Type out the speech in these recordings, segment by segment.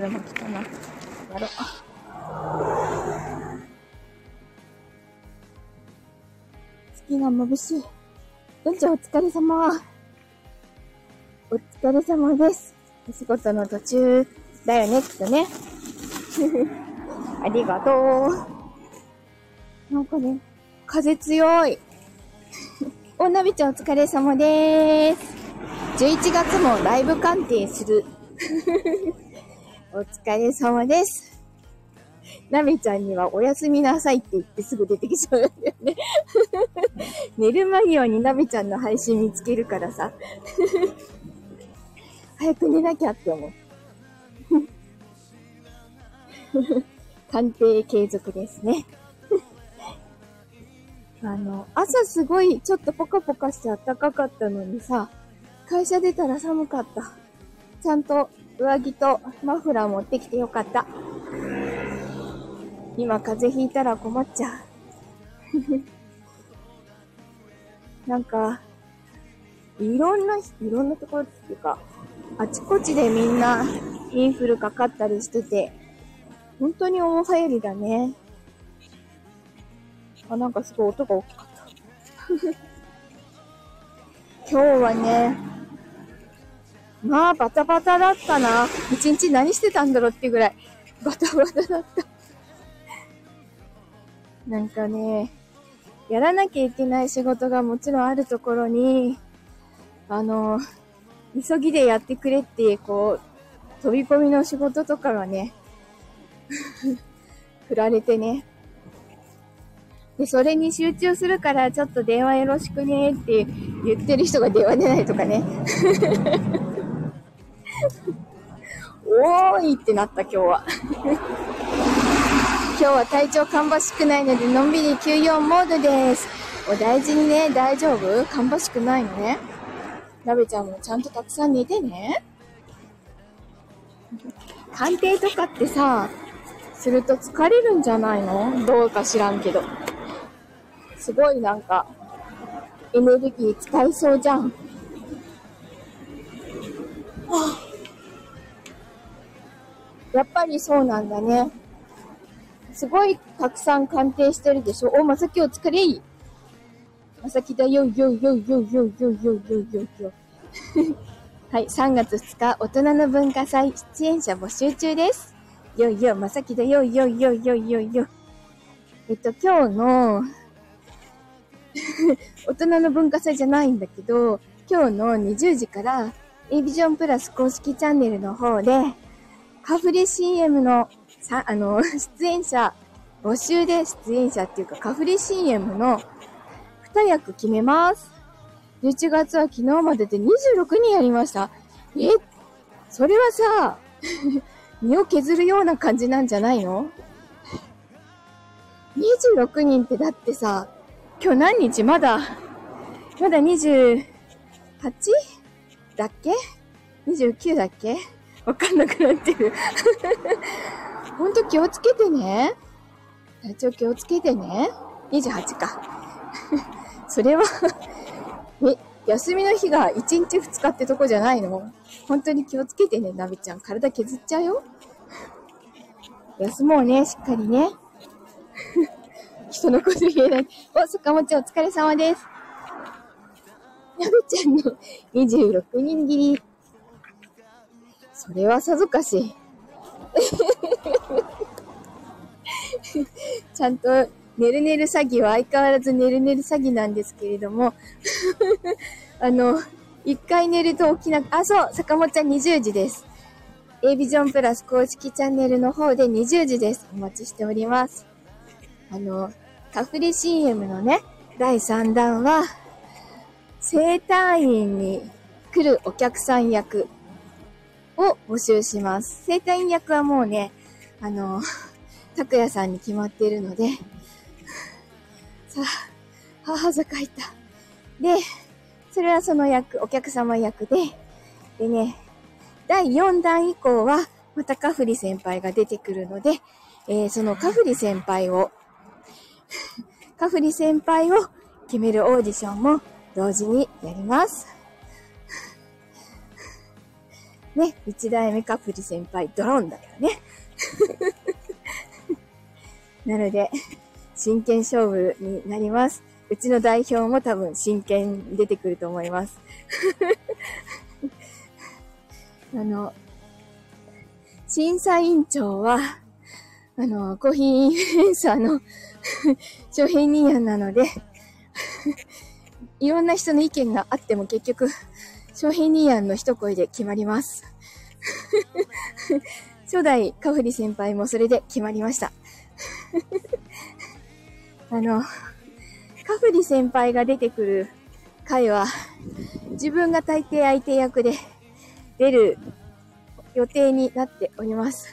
でも来たな。やろう。月が眩しい。どんちゃんお疲れ様。お疲れ様です。お仕事の途中だよね、きっとね。ありがとう。なんかね、風強い。おなびちゃんお疲れ様です。11月もライブ鑑定する。お疲れ様です。なべちゃんにはおやすみなさいって言ってすぐ出てきちゃうんだよね。寝る間際になべちゃんの配信見つけるからさ。早く寝なきゃって思う。鑑定継続ですね。あの、朝すごいちょっとポカポカして暖かかったのにさ、会社出たら寒かった。ちゃんと上着とマフラー持ってきてよかった。今風邪ひいたら困っちゃう。なんか、いろんな、いろんなところっていうか、あちこちでみんなインフルかかったりしてて、本当に大流行りだね。あ、なんかすごい音が大きかった。今日はね、まあ、バタバタだったな。一日何してたんだろうっていうぐらい、バタバタだった。なんかね、やらなきゃいけない仕事がもちろんあるところに、あの、急ぎでやってくれって、こう、飛び込みの仕事とかがね、振られてね。で、それに集中するから、ちょっと電話よろしくねって言ってる人が電話出ないとかね。おーいってなった今日は。今日は体調芳しくないので、のんびり休養モードです。お大事にね、大丈夫？芳しくないのね。なべちゃんもちゃんとたくさん寝てね。鑑定とかってさ、すると疲れるんじゃないの？どうか知らんけど。すごいなんか、エネルギー使いそうじゃん。はあやっぱりそうなんだね。すごいたくさん鑑定してるでしょお、まさきお疲れい。まさきだよ、よ、よ、よ、よ、よ、よ、よ、よ、よ。はい、3月2日、大人の文化祭出演者募集中です。よ、よ、まさきだよ、よ、よ、よ、よ、よ。えっと、今日の、大人の文化祭じゃないんだけど、今日の20時から A ビジョンプラス公式チャンネルの方で、カフレ CM の、さ、あの、出演者、募集で出演者っていうか、カフレ CM の2役決めます。11月は昨日までで26人やりました。えそれはさ、身を削るような感じなんじゃないの ?26 人ってだってさ、今日何日？まだ、まだ 28? だっけ ?29 だっけ？わかんなくなってる。ほんと気をつけてね。体調気をつけてね。28か。それは え、休みの日が1日2日ってとこじゃないの？本当に気をつけてね、なべちゃん。体削っちゃうよ。休もうね、しっかりね。人のこと言えない。お、坂本ちゃんお疲れ様です。なべちゃんの26人切り。それはさぞかし。ちゃんと、ねるねる詐欺は相変わらずねるねる詐欺なんですけれども、あの、一回寝ると起きなく、あ、そう、坂本ちゃん20時です。A ビジョンプラス公式チャンネルの方で20時です。お待ちしております。あの、カフレ CM のね、第3弾は、生体院に来るお客さん役を募集します。生体院役はもうね、あの、拓也さんに決まっているので、さあ、母さかいた。で、それはその役、お客様役で、でね、第4弾以降は、またカフリ先輩が出てくるので、えーそのカフリ先輩を、カフリ先輩を決めるオーディションも同時にやります。ね、一代目カプリ先輩、ドローンだよね。なので、真剣勝負になります。うちの代表も多分真剣に出てくると思います。あの、審査委員長は、あの、コーヒーインフルエンサーの商品人案なのでいろんな人の意見があっても結局、商品人案の一声で決まります初代カフリ先輩もそれで決まりました あの、カフリ先輩が出てくる回は、自分が大抵相手役で出る予定になっております。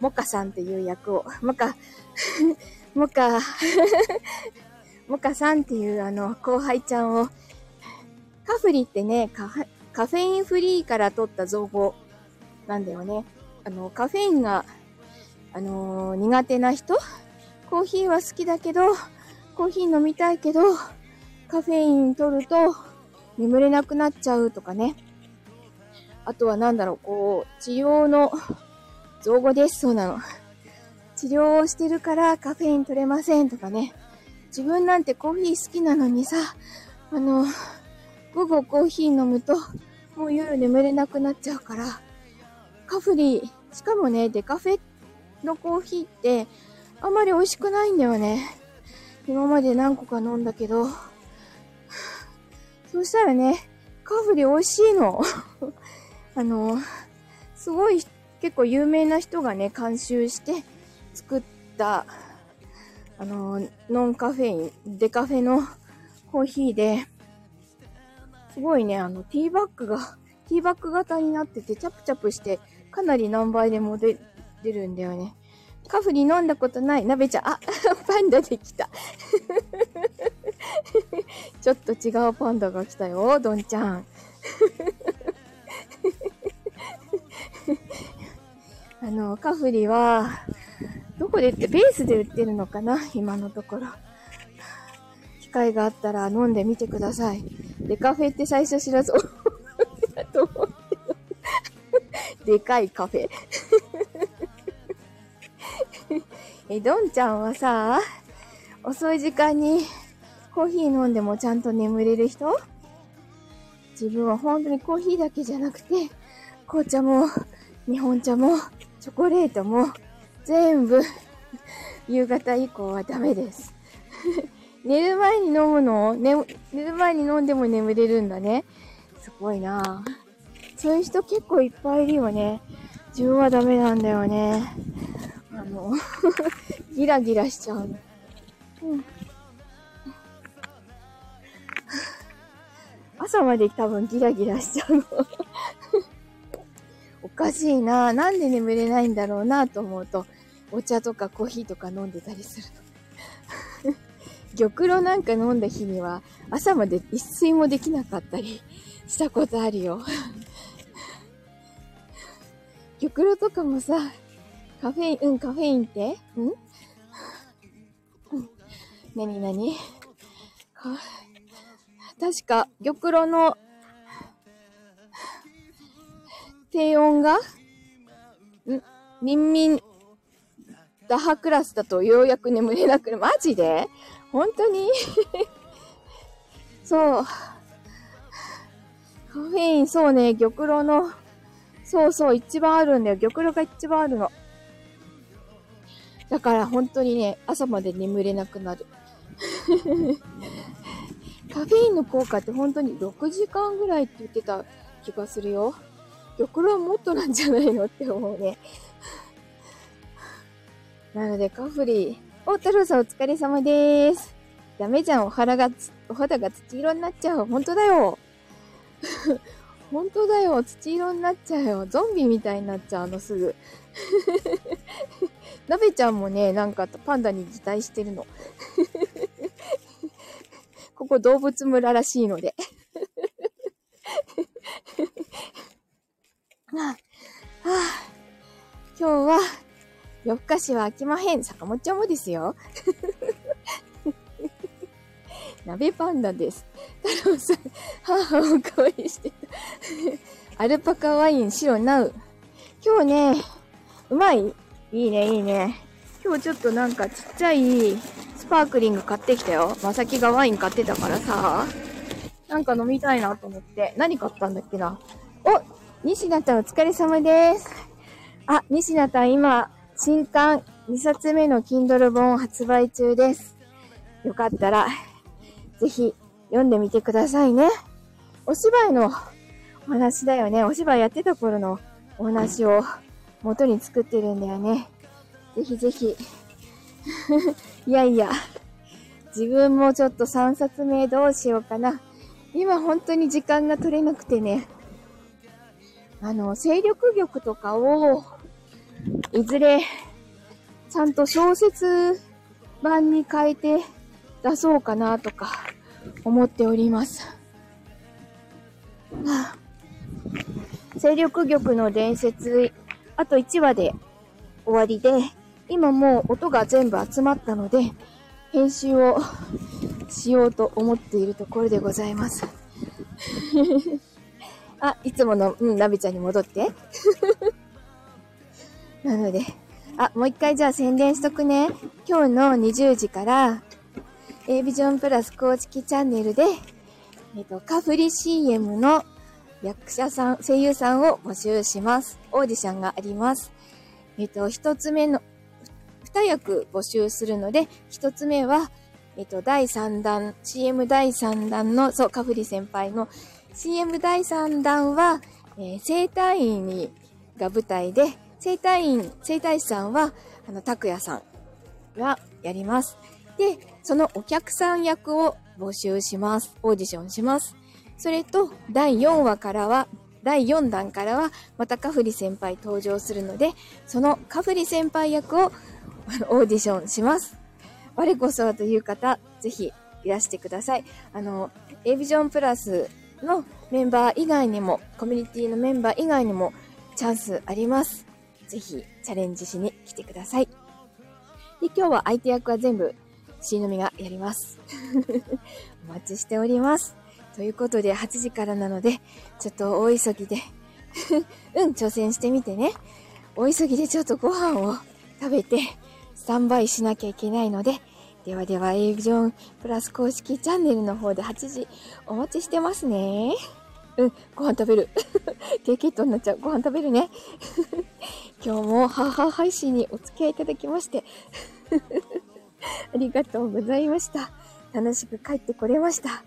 モカさんという役を、モカ、モカ、モカさんっていうあの、後輩ちゃんを、カフリってね、カフェインフリーから取った造語なんだよね。あの、カフェインが、あのー、苦手な人コーヒーは好きだけど、コーヒー飲みたいけど、カフェイン取ると眠れなくなっちゃうとかね。あとはなんだろう、こう、治療の造語です。そうなの。治療をしてるからカフェイン取れませんとかね。自分なんてコーヒー好きなのにさ、あの、午後コーヒー飲むと、もう夜眠れなくなっちゃうから、カフリー、しかもね、デカフェのコーヒーって、あんまり美味しくないんだよね。今まで何個か飲んだけど、そしたらね、カフリー美味しいの。あの、すごい結構有名な人がね、監修して作った、あの、ノンカフェイン、デカフェのコーヒーで、すごいね、あの、ティーバッグが、ティーバッグ型になってて、チャプチャプして、かなり何倍でも出るんだよね。カフリ飲んだことない。鍋ちゃん、あ、パンダできた。ちょっと違うパンダが来たよ、どんちゃん。あの、カフリは、どこでって、ベースで売ってるのかな今のところ。会があったら飲んでみてください。で、カフェって最初知らず、だと思ってでかいカフェ。え、どんちゃんはさ、遅い時間にコーヒー飲んでもちゃんと眠れる人？自分は本当にコーヒーだけじゃなくて、紅茶も、日本茶も、チョコレートも、全部、夕方以降はダメです。寝る前に飲むの、ね、寝る前に飲んでも眠れるんだね。すごいなそういう人結構いっぱいいるよね。自分はダメなんだよね。あの ギラギラしちゃうの。うん。朝まで多分ギラギラしちゃうの おかしいななんで眠れないんだろうなと思うと、お茶とかコーヒーとか飲んでたりするの。玉露なんか飲んだ日には朝まで一睡もできなかったり したことあるよ。玉露とかもさ、カフェイン、うん、カフェインって？うん？なになにか、確か、玉露の低温が、ん？民民打破クラスだとようやく眠れなくなる。マジで？本当に？そう。カフェイン、そうね、玉露のそうそう、一番あるんだよ。玉露が一番あるの。だから本当にね、朝まで眠れなくなる。カフェインの効果って本当に6時間ぐらいって言ってた気がするよ。玉露はもっとなんじゃないのって思うね。なので、カフリー。お、太郎さんお疲れ様でーす。ダメじゃん、お肌が、お肌が土色になっちゃう。本当だよ。本当だよ。土色になっちゃうよ。ゾンビみたいになっちゃうあの、すぐ。なべちゃんもね、なんかパンダに擬態してるの。ここ動物村らしいので。はあ、はあ、今日は夜更かしは飽きまへん。坂本ちゃんもですよ。鍋パンダです。太郎さん、母をおかわりしてた。アルパカワイン白ナウ。今日ね、うまい？いいね、いいね。今日ちょっとなんかちっちゃいスパークリング買ってきたよ。まさきがワイン買ってたからさ。なんか飲みたいなと思って。何買ったんだっけな？お西田さんお疲れ様です。あ、西田さん今、新刊2冊目の Kindle 本発売中です。よかったら、ぜひ読んでみてくださいね。お芝居のお話だよね。お芝居やってた頃のお話を元に作ってるんだよね。ぜひぜひ。いやいや、自分もちょっと3冊目どうしようかな。今本当に時間が取れなくてね。あの、勢力玉とかを、いずれ、ちゃんと小説版に変えて出そうかなとか思っております。はあ、勢力玉の伝説、あと1話で終わりで、今もう音が全部集まったので、編集をしようと思っているところでございます。あ、いつもの、うん、ナビちゃんに戻って。なので、あ、もう一回じゃあ宣伝しとくね。今日の20時から、A ビジョンプラス公式チャンネルで、えっ、と、カフリ CM の役者さん、声優さんを募集します。オーディションがあります。えっ、と、一つ目の、二役募集するので、一つ目は、えっ、と、第3弾、CM 第3弾の、そう、カフリ先輩の CM 第3弾は、えー、生体院に、が舞台で、生体院、生体師さんは、あの、拓也さんがやります。で、そのお客さん役を募集します。オーディションします。それと、第4話からは、第4弾からは、またカフリ先輩登場するので、そのカフリ先輩役をオーディションします。我こそはという方、ぜひいらしてください。あの、A ビジョンプラスのメンバー以外にも、コミュニティのメンバー以外にもチャンスあります。ぜひチャレンジしに来てください。で、今日は相手役は全部、しのみがやります。お待ちしております。ということで、8時からなので、ちょっと大急ぎで うん、挑戦してみてね。大急ぎでちょっとご飯を食べて、スタンバイしなきゃいけないので、ではでは、エイジョンプラス公式チャンネルの方で8時お待ちしてますね。うん、ご飯食べる。低血糖になっちゃう。ご飯食べるね。今日も母配信にお付き合いいただきまして ありがとうございました。楽しく帰ってこれました。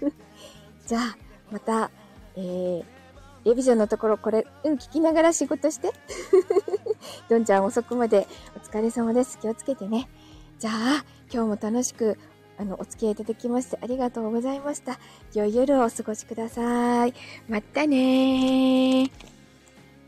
じゃあ、また、えー、レビジョンのところこれ、うん、聞きながら仕事して。どんちゃん遅くまでお疲れ様です。気をつけてね。じゃあ、今日も楽しく、あの、お付き合いいただきましてありがとうございました。良い夜をお過ごしください。またねー。